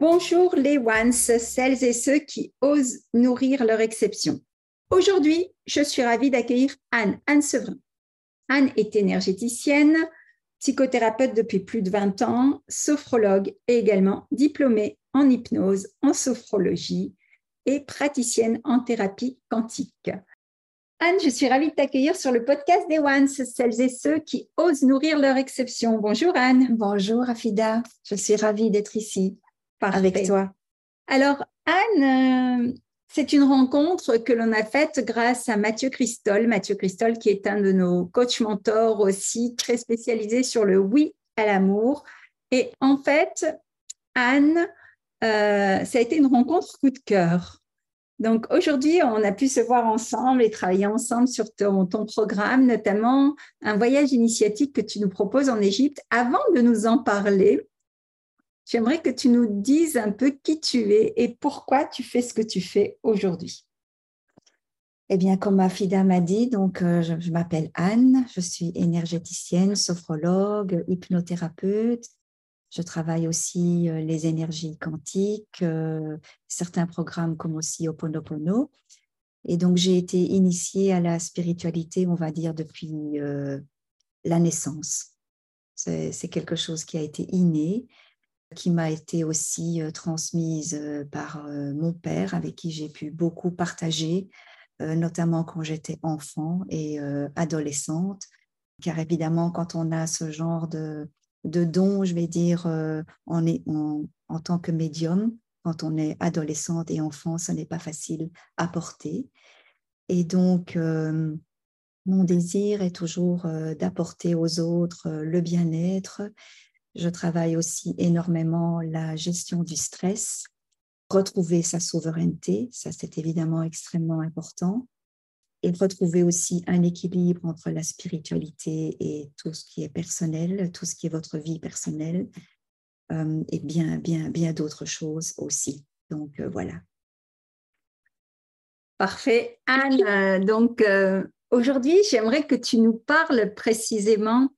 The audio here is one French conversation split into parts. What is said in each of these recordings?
Bonjour les ones, celles et ceux qui osent nourrir leur exception. Aujourd'hui, je suis ravie d'accueillir Anne, Anne Sevrin. Anne est énergéticienne, psychothérapeute depuis plus de 20 ans, sophrologue et également diplômée en hypnose, en sophrologie et praticienne en thérapie quantique. Anne, je suis ravie de t'accueillir sur le podcast des Ones, celles et ceux qui osent nourrir leur exception. Bonjour Anne. Bonjour Afida, je suis ravie d'être ici avec toi. Alors, Anne, euh, c'est une rencontre que l'on a faite grâce à Mathieu Christol. Mathieu Christol, qui est un de nos coachs mentors aussi, très spécialisé sur le oui à l'amour. Et en fait, Anne, euh, ça a été une rencontre coup de cœur. Donc aujourd'hui, on a pu se voir ensemble et travailler ensemble sur ton, ton, programme, notamment un voyage initiatique que tu nous proposes en Égypte. Avant de nous en parler, J'aimerais que tu nous dises un peu qui tu es et pourquoi tu fais ce que tu fais aujourd'hui. Eh bien, comme ma fille m'a dit, donc euh, je, m'appelle Anne, je suis énergéticienne, sophrologue, hypnothérapeute. Je travaille aussi euh, les énergies quantiques, euh, certains programmes comme aussi Oponopono. Et donc, j'ai été initiée à la spiritualité, on va dire, depuis la naissance. C'est quelque chose qui a été inné qui m'a été aussi transmise par mon père, avec qui j'ai pu beaucoup partager, notamment quand j'étais enfant et adolescente. Car évidemment, quand on a ce genre de, de don, je vais dire, on est, en tant que médium, quand on est adolescente et enfant, ce n'est pas facile à porter. Et donc, mon désir est toujours d'apporter aux autres le bien-être, je travaille aussi énormément la gestion du stress, retrouver sa souveraineté, ça c'est évidemment extrêmement important, et retrouver aussi un équilibre entre la spiritualité et tout ce qui est personnel, tout ce qui est votre vie personnelle, euh, et bien, bien, bien d'autres choses aussi. Donc euh, voilà. Parfait. Anne, euh, donc aujourd'hui, j'aimerais que tu nous parles précisément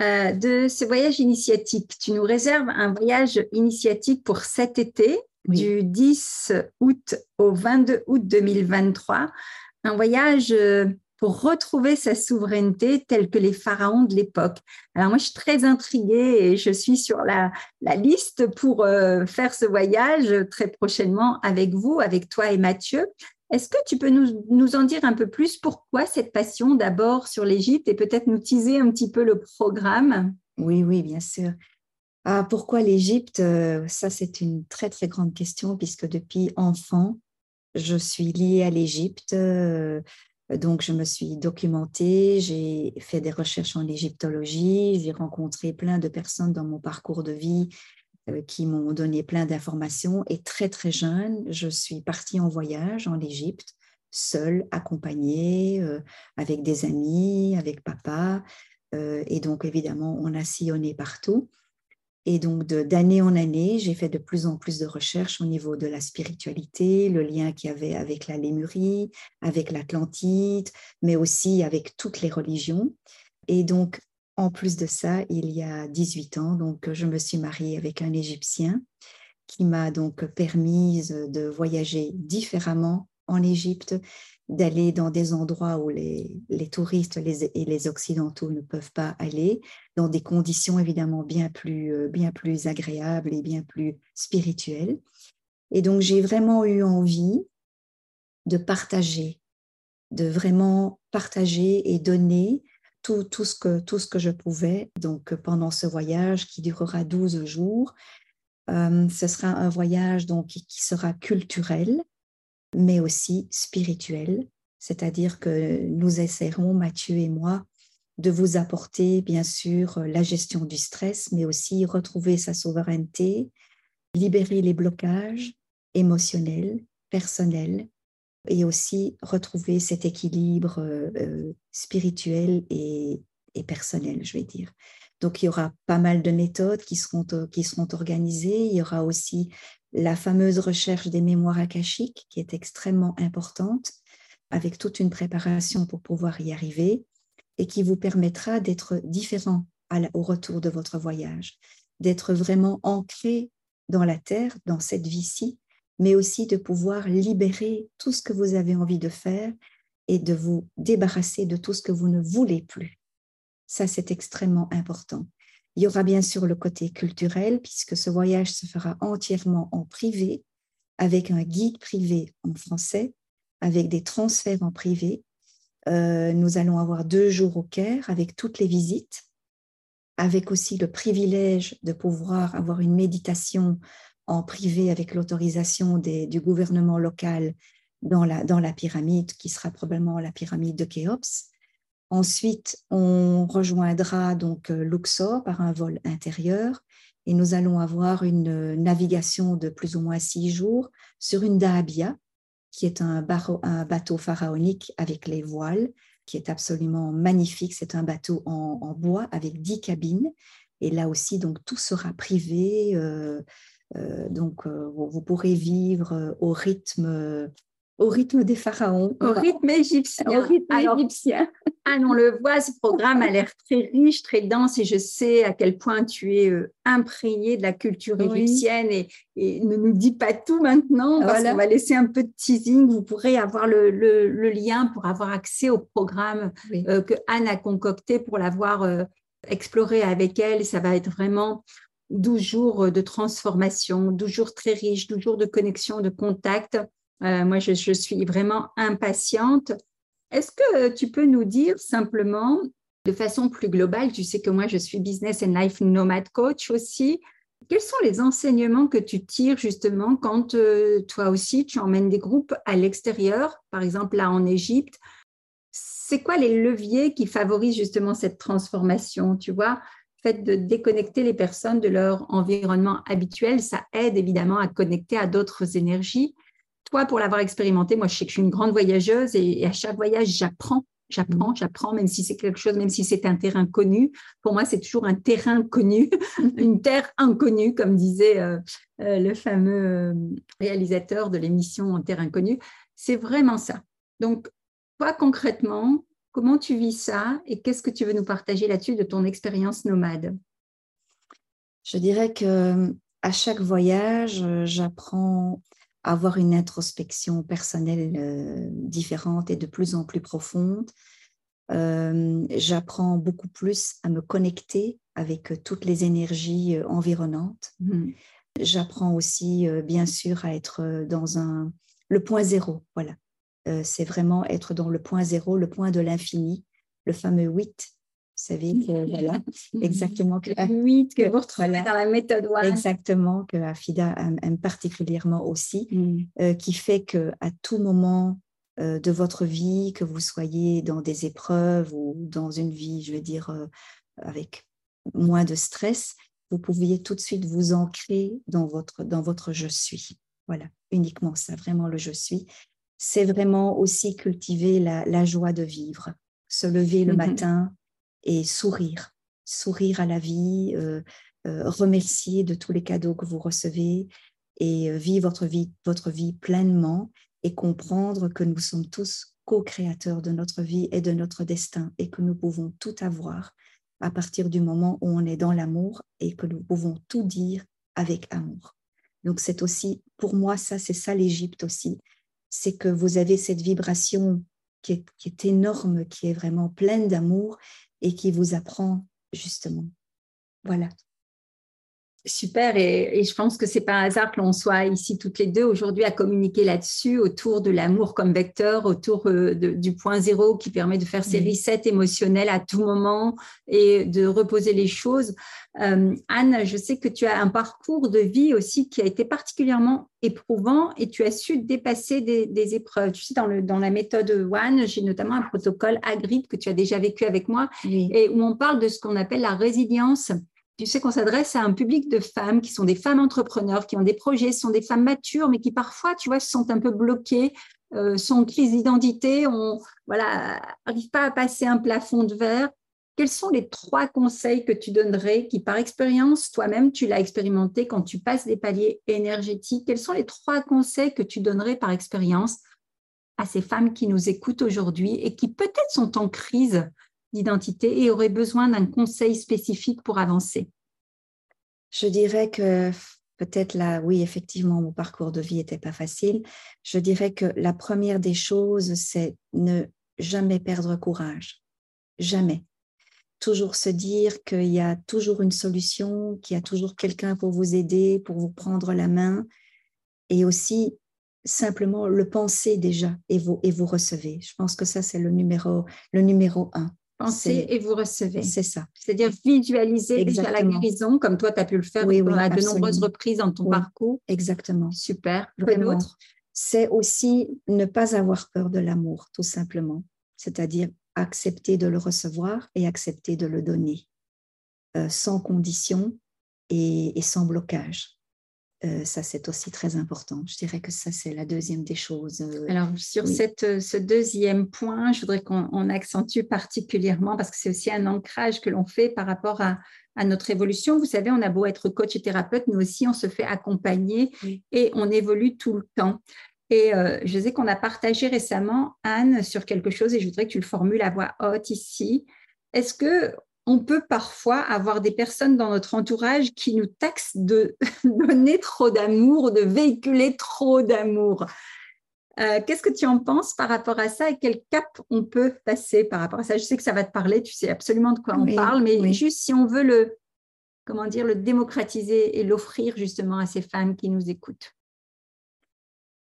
euh, de ce voyage initiatique. Tu nous réserves un voyage initiatique pour cet été, du 10 août au 22 août 2023. Un voyage euh, pour retrouver sa souveraineté telle que les pharaons de l'époque. Alors moi, je suis très intriguée et je suis sur la, liste pour euh, faire ce voyage très prochainement avec vous, avec toi et Mathieu. Est-ce que tu peux nous, en dire un peu plus? Pourquoi cette passion d'abord sur l'Égypte et peut-être nous teaser un petit peu le programme? Oui, oui, bien sûr. Ah, pourquoi l'Égypte euh, Ça, c'est une très, très grande question puisque depuis enfant, je suis liée à l'Égypte. Euh, donc, je me suis documentée, j'ai fait des recherches en égyptologie, j'ai rencontré plein de personnes dans mon parcours de vie qui m'ont donné plein d'informations. Et très, très jeune, je suis partie en voyage en Égypte, seule, accompagnée, euh, avec des amis, avec papa. Euh, et donc, évidemment, on a sillonné partout. Et donc, d'année en année, j'ai fait de plus en plus de recherches au niveau de la spiritualité, le lien qu'il y avait avec la Lémurie, avec l'Atlantide, mais aussi avec toutes les religions. Et donc, en plus de ça, il y a 18 ans, donc je me suis mariée avec un Égyptien qui m'a donc permis de voyager différemment en Égypte, d'aller dans des endroits où les, touristes et les Occidentaux ne peuvent pas aller, dans des conditions évidemment bien plus, euh, bien plus agréables et bien plus spirituelles. Et donc j'ai vraiment eu envie de partager, de vraiment partager et donner tout, tout, ce, que, tout ce que je pouvais. Donc, pendant ce voyage qui durera 12 jours, euh, ce sera un voyage donc, qui sera culturel, mais aussi spirituel. C'est-à-dire que nous essaierons, Mathieu et moi, de vous apporter, bien sûr, la gestion du stress, mais aussi retrouver sa souveraineté, libérer les blocages émotionnels, personnels, et aussi retrouver cet équilibre euh, euh, spirituel et, personnel, je vais dire. Donc, il y aura pas mal de méthodes qui seront, euh, qui seront organisées. Il y aura aussi la fameuse recherche des mémoires akashiques qui est extrêmement importante, avec toute une préparation pour pouvoir y arriver et qui vous permettra d'être différent au retour de votre voyage, d'être vraiment ancré dans la terre, dans cette vie-ci, mais aussi de pouvoir libérer tout ce que vous avez envie de faire et de vous débarrasser de tout ce que vous ne voulez plus. Ça, c'est extrêmement important. Il y aura bien sûr le côté culturel, puisque ce voyage se fera entièrement en privé, avec un guide privé en français, avec des transferts en privé. Euh, nous allons avoir deux jours au Caire avec toutes les visites, avec aussi le privilège de pouvoir avoir une méditation en privé avec l'autorisation du gouvernement local dans la, pyramide, qui sera probablement la pyramide de Khéops. Ensuite, on rejoindra donc euh, Luxor par un vol intérieur et nous allons avoir une navigation de plus ou moins six jours sur une dahabia, qui est un, bateau pharaonique avec les voiles, qui est absolument magnifique. C'est un bateau en, bois avec dix cabines. Et là aussi, donc tout sera privé. Euh, euh, donc, vous, pourrez vivre au rythme au rythme des pharaons. Au rythme égyptien. Au rythme égyptien. Ah, on le voit, ce programme a l'air très riche, très dense et je sais à quel point tu es euh, imprégné de la culture égyptienne et, ne nous dis pas tout maintenant parce qu'on va laisser un peu de teasing. Vous pourrez avoir le, lien pour avoir accès au programme euh, que Anne a concocté pour l'avoir euh, exploré avec elle. Ça va être vraiment 12 jours de transformation, 12 jours très riches, 12 jours de connexion, de contact. Euh, moi, je, suis vraiment impatiente. Est-ce que tu peux nous dire simplement, de façon plus globale, tu sais que moi, je suis Business and Life Nomad Coach aussi, quels sont les enseignements que tu tires justement quand euh, toi aussi, tu emmènes des groupes à l'extérieur, par exemple là en Égypte? C'est quoi les leviers qui favorisent justement cette transformation Tu vois, fait de déconnecter les personnes de leur environnement habituel, ça aide évidemment à connecter à d'autres énergies. Toi, pour l'avoir expérimenté, moi, je sais que je suis une grande voyageuse et, à chaque voyage, j'apprends j'apprends, j'apprends, même si c'est quelque chose, même si c'est un terrain connu. Pour moi, c'est toujours un terrain connu, une terre inconnue, comme disait euh, euh, le fameux euh, réalisateur de l'émission Terre inconnue. C'est vraiment ça. Donc, toi, concrètement, comment tu vis ça et qu'est-ce que tu veux nous partager là-dessus de ton expérience nomade? Je dirais que à chaque voyage, j'apprends avoir une introspection personnelle euh, différente et de plus en plus profonde. Euh, j'apprends beaucoup plus à me connecter avec euh, toutes les énergies environnantes. Mmh. J'apprends aussi, bien sûr, à être dans un, le point zéro. Voilà. C'est vraiment être dans le point zéro, le point de l'infini, le fameux 8 savez que voilà, exactement que oui, que vous retrouvez dans la méthode Exactement, que Afida aime, particulièrement aussi, mm. euh, qui fait que à tout moment euh, de votre vie, que vous soyez dans des épreuves ou dans une vie, je veux dire, euh, avec moins de stress, vous pouviez tout de suite vous ancrer dans votre, dans votre je suis. Voilà, uniquement ça, vraiment le je suis. C'est vraiment aussi cultiver la, la joie de vivre, se lever le mm-hmm. matin, et sourire, sourire à la vie, euh, euh, remercier de tous les cadeaux que vous recevez et euh, vivre votre vie, votre vie pleinement et comprendre que nous sommes tous co-créateurs de notre vie et de notre destin et que nous pouvons tout avoir à partir du moment où on est dans l'amour et que nous pouvons tout dire avec amour. Donc c'est aussi, pour moi, ça, c'est ça l'Égypte aussi, c'est que vous avez cette vibration qui est, énorme, qui est vraiment pleine d'amour et qui vous apprend justement. Voilà. Super, et, je pense que c'est pas un hasard que l'on soit ici toutes les deux aujourd'hui à communiquer là-dessus, autour de l'amour comme vecteur, autour euh, du point zéro qui permet de faire ces resets émotionnels à tout moment et de reposer les choses. Euh, Anne, je sais que tu as un parcours de vie aussi qui a été particulièrement éprouvant et tu as su dépasser des, épreuves. Tu sais, dans, le, dans la méthode One, j'ai notamment un protocole Agrippe que tu as déjà vécu avec moi et où on parle de ce qu'on appelle la résilience tu sais qu'on s'adresse à un public de femmes qui sont des femmes entrepreneurs, qui ont des projets, sont des femmes matures, mais qui parfois, tu vois, se sentent un peu bloquées, euh, sont en crise d'identité, on voilà, n'arrivent pas à passer un plafond de verre. Quels sont les trois conseils que tu donnerais, qui par expérience, toi-même, tu l'as expérimenté quand tu passes des paliers énergétiques? Quels sont les trois conseils que tu donnerais par expérience à ces femmes qui nous écoutent aujourd'hui et qui peut-être sont en crise d'identité et aurait besoin d'un conseil spécifique pour avancer Je dirais que peut-être là, oui, effectivement, mon parcours de vie n'était pas facile. Je dirais que la première des choses, c'est ne jamais perdre courage. Jamais. Toujours se dire qu'il y a toujours une solution, qu'il y a toujours quelqu'un pour vous aider, pour vous prendre la main. Et aussi, simplement le penser déjà et vous, et vous recevez. Je pense que ça, c'est le numéro, le numéro un. Pensez et vous recevez. C'est ça. C'est-à-dire visualiser déjà la guérison, comme toi, tu as pu le faire à de nombreuses reprises dans ton parcours. Exactement. Super. Vraiment. C'est aussi ne pas avoir peur de l'amour, tout simplement. C'est-à-dire accepter de le recevoir et accepter de le donner, euh, sans condition et sans blocage. Euh, ça, c'est aussi très important. Je dirais que ça, c'est la deuxième des choses. Alors, sur cette, ce deuxième point, je voudrais qu'on accentue particulièrement, parce que c'est aussi un ancrage que l'on fait par rapport à, à, notre évolution. Vous savez, on a beau être coach et thérapeute, nous aussi, on se fait accompagner et on évolue tout le temps. Et je sais qu'on a partagé récemment, Anne, sur quelque chose, et je voudrais que tu le formules à voix haute ici. Est-ce que on peut parfois avoir des personnes dans notre entourage qui nous taxent de donner trop d'amour, de véhiculer trop d'amour. Euh, qu'est-ce que tu en penses par rapport à ça et quel cap on peut passer par rapport à ça? Je sais que ça va te parler, tu sais absolument de quoi on parle, mais juste si on veut le, comment dire, le démocratiser et l'offrir justement à ces femmes qui nous écoutent.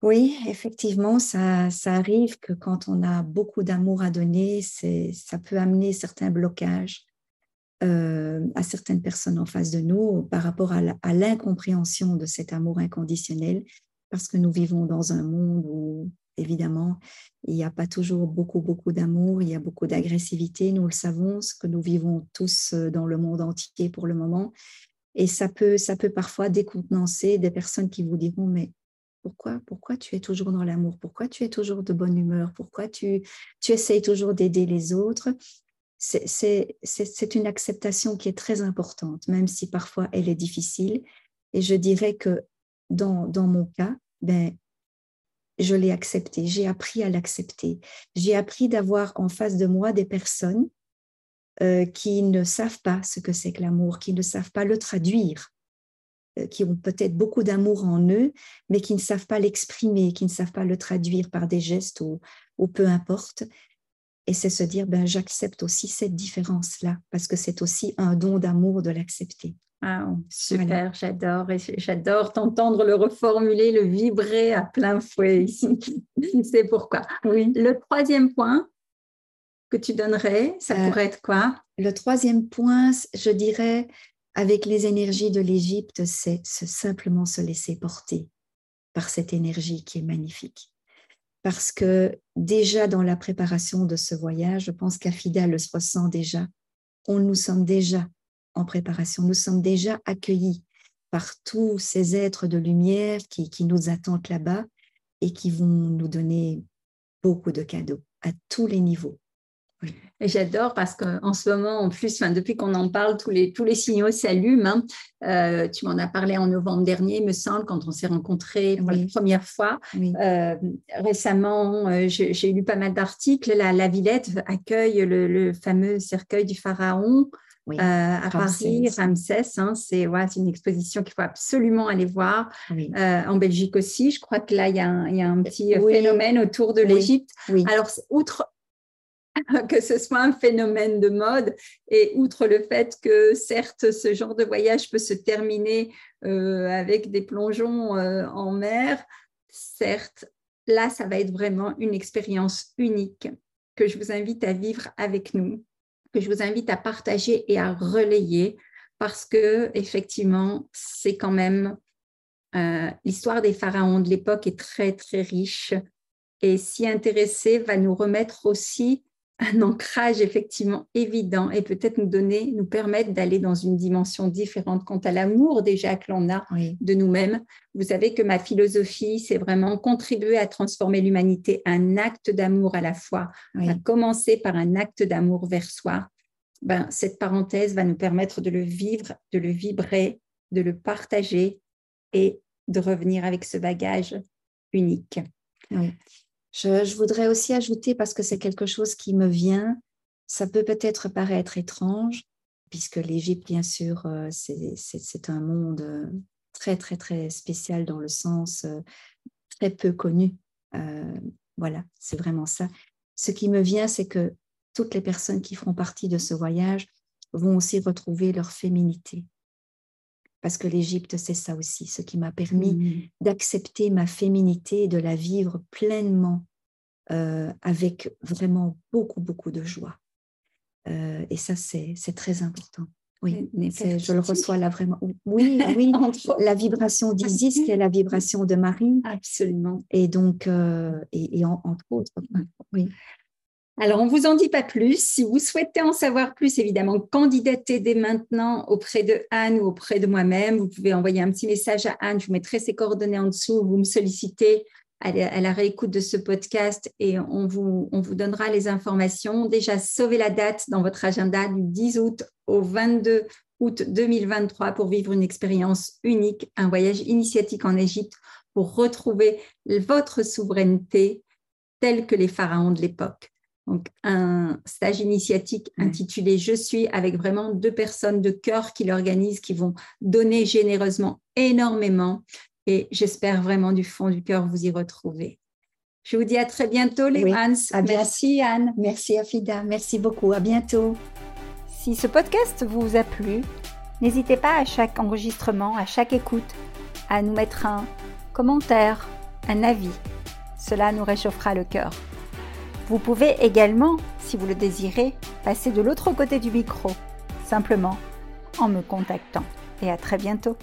Oui, effectivement, ça, ça arrive que quand on a beaucoup d'amour à donner, ça peut amener certains blocages. Euh, à certaines personnes en face de nous par rapport à l'incompréhension de cet amour inconditionnel, parce que nous vivons dans un monde où, évidemment, il n'y a pas toujours beaucoup, beaucoup d'amour, il y a beaucoup d'agressivité, nous le savons, ce que nous vivons tous euh, dans le monde entier pour le moment. Et ça peut, ça peut parfois décontenancer des personnes qui vous diront, mais pourquoi, pourquoi tu es toujours dans l'amour? Pourquoi tu es toujours de bonne humeur? Pourquoi tu, tu essayes toujours d'aider les autres? C'est une acceptation qui est très importante, même si parfois elle est difficile. Et je dirais que dans, mon cas, ben, je l'ai accepté, j'ai appris à l'accepter. J'ai appris d'avoir en face de moi des personnes euh, qui ne savent pas ce que c'est que l'amour, qui ne savent pas le traduire, euh, qui ont peut-être beaucoup d'amour en eux, mais qui ne savent pas l'exprimer, qui ne savent pas le traduire par des gestes ou peu importe. Et c'est se dire, ben, j'accepte aussi cette différence-là, parce que c'est aussi un don d'amour de l'accepter. Ah, super, j'adore. Et j'adore t'entendre le reformuler, le vibrer à plein fouet ici. c'est pourquoi. Oui. Le troisième point que tu donnerais, ça euh, pourrait être quoi? Le troisième point, je dirais, avec les énergies de l'Égypte, c'est simplement se laisser porter par cette énergie qui est magnifique parce que déjà dans la préparation de ce voyage, je pense qu'Afida le ressent déjà. On nous sommes déjà en préparation, nous sommes déjà accueillis par tous ces êtres de lumière qui, qui nous attendent là-bas et qui vont nous donner beaucoup de cadeaux à tous les niveaux. Et j'adore parce qu'en ce moment, en plus, depuis qu'on en parle, tous les, tous les signaux s'allument. Hein. Euh, tu m'en as parlé en novembre dernier, me semble, quand on s'est rencontrés pour la première fois. Euh, récemment, euh, j'ai lu pas mal d'articles. La, la, Villette accueille le, fameux cercueil du pharaon. à Paris, Ramsès, hein, c'est ouais, une exposition qu'il faut absolument aller voir. en Belgique aussi, je crois que là, il y a un, y a un petit phénomène autour de l'Égypte. Alors, outre que ce soit un phénomène de mode. Et outre le fait que certes, ce genre de voyage peut se terminer euh, avec des plongeons euh, en mer, certes, là, ça va être vraiment une expérience unique que je vous invite à vivre avec nous, que je vous invite à partager et à relayer parce que effectivement, c'est quand même euh, l'histoire des pharaons de l'époque est très très riche et s'y intéresser va nous remettre aussi un ancrage effectivement évident et peut-être nous donner, nous permettre d'aller dans une dimension différente quant à l'amour déjà que l'on a de nous-mêmes. Vous savez que ma philosophie, c'est vraiment contribuer à transformer l'humanité, un acte d'amour à la fois, à commencer par un acte d'amour vers soi. Ben, cette parenthèse va nous permettre de le vivre, de le vibrer, de le partager et de revenir avec ce bagage unique. Oui. Je, voudrais aussi ajouter, parce que c'est quelque chose qui me vient, ça peut peut-être paraître étrange, puisque l'Égypte, bien sûr, euh, c'est un monde euh, très, très, très spécial dans le sens euh, très peu connu. voilà, c'est vraiment ça. Ce qui me vient, c'est que toutes les personnes qui feront partie de ce voyage vont aussi retrouver leur féminité. Parce que l'Égypte, c'est ça aussi, ce qui m'a permis mmh. d'accepter ma féminité et de la vivre pleinement euh, avec vraiment beaucoup, beaucoup de joie. Euh, et ça, c'est très important. Oui, je le reçois là vraiment. Oui, oui, la vibration d'Isis, qui est la vibration de Marie. Absolument. Et donc, euh, et, entre autres, oui. Alors, on ne vous en dit pas plus. Si vous souhaitez en savoir plus, évidemment, candidatez dès maintenant auprès de Anne ou auprès de moi-même. Vous pouvez envoyer un petit message à Anne. Je vous mettrai ses coordonnées en dessous. Vous me sollicitez à la réécoute de ce podcast et on vous, on vous donnera les informations. Déjà, sauvez la date dans votre agenda du 10 août au 22 août 2023 pour vivre une expérience unique, un voyage initiatique en Égypte pour retrouver votre souveraineté telle que les pharaons de l'époque. Donc, un stage initiatique intitulé Je suis avec vraiment deux personnes de cœur qui l'organisent, qui vont donner généreusement énormément. Et j'espère vraiment du fond du cœur vous y retrouver. Je vous dis à très bientôt, les Hans. Merci, Anne. Merci, Afida. Merci beaucoup. À bientôt. Si ce podcast vous a plu, n'hésitez pas à chaque enregistrement, à chaque écoute, à nous mettre un commentaire, un avis. Cela nous réchauffera le cœur. Vous pouvez également, si vous le désirez, passer de l'autre côté du micro, simplement en me contactant. Et à très bientôt.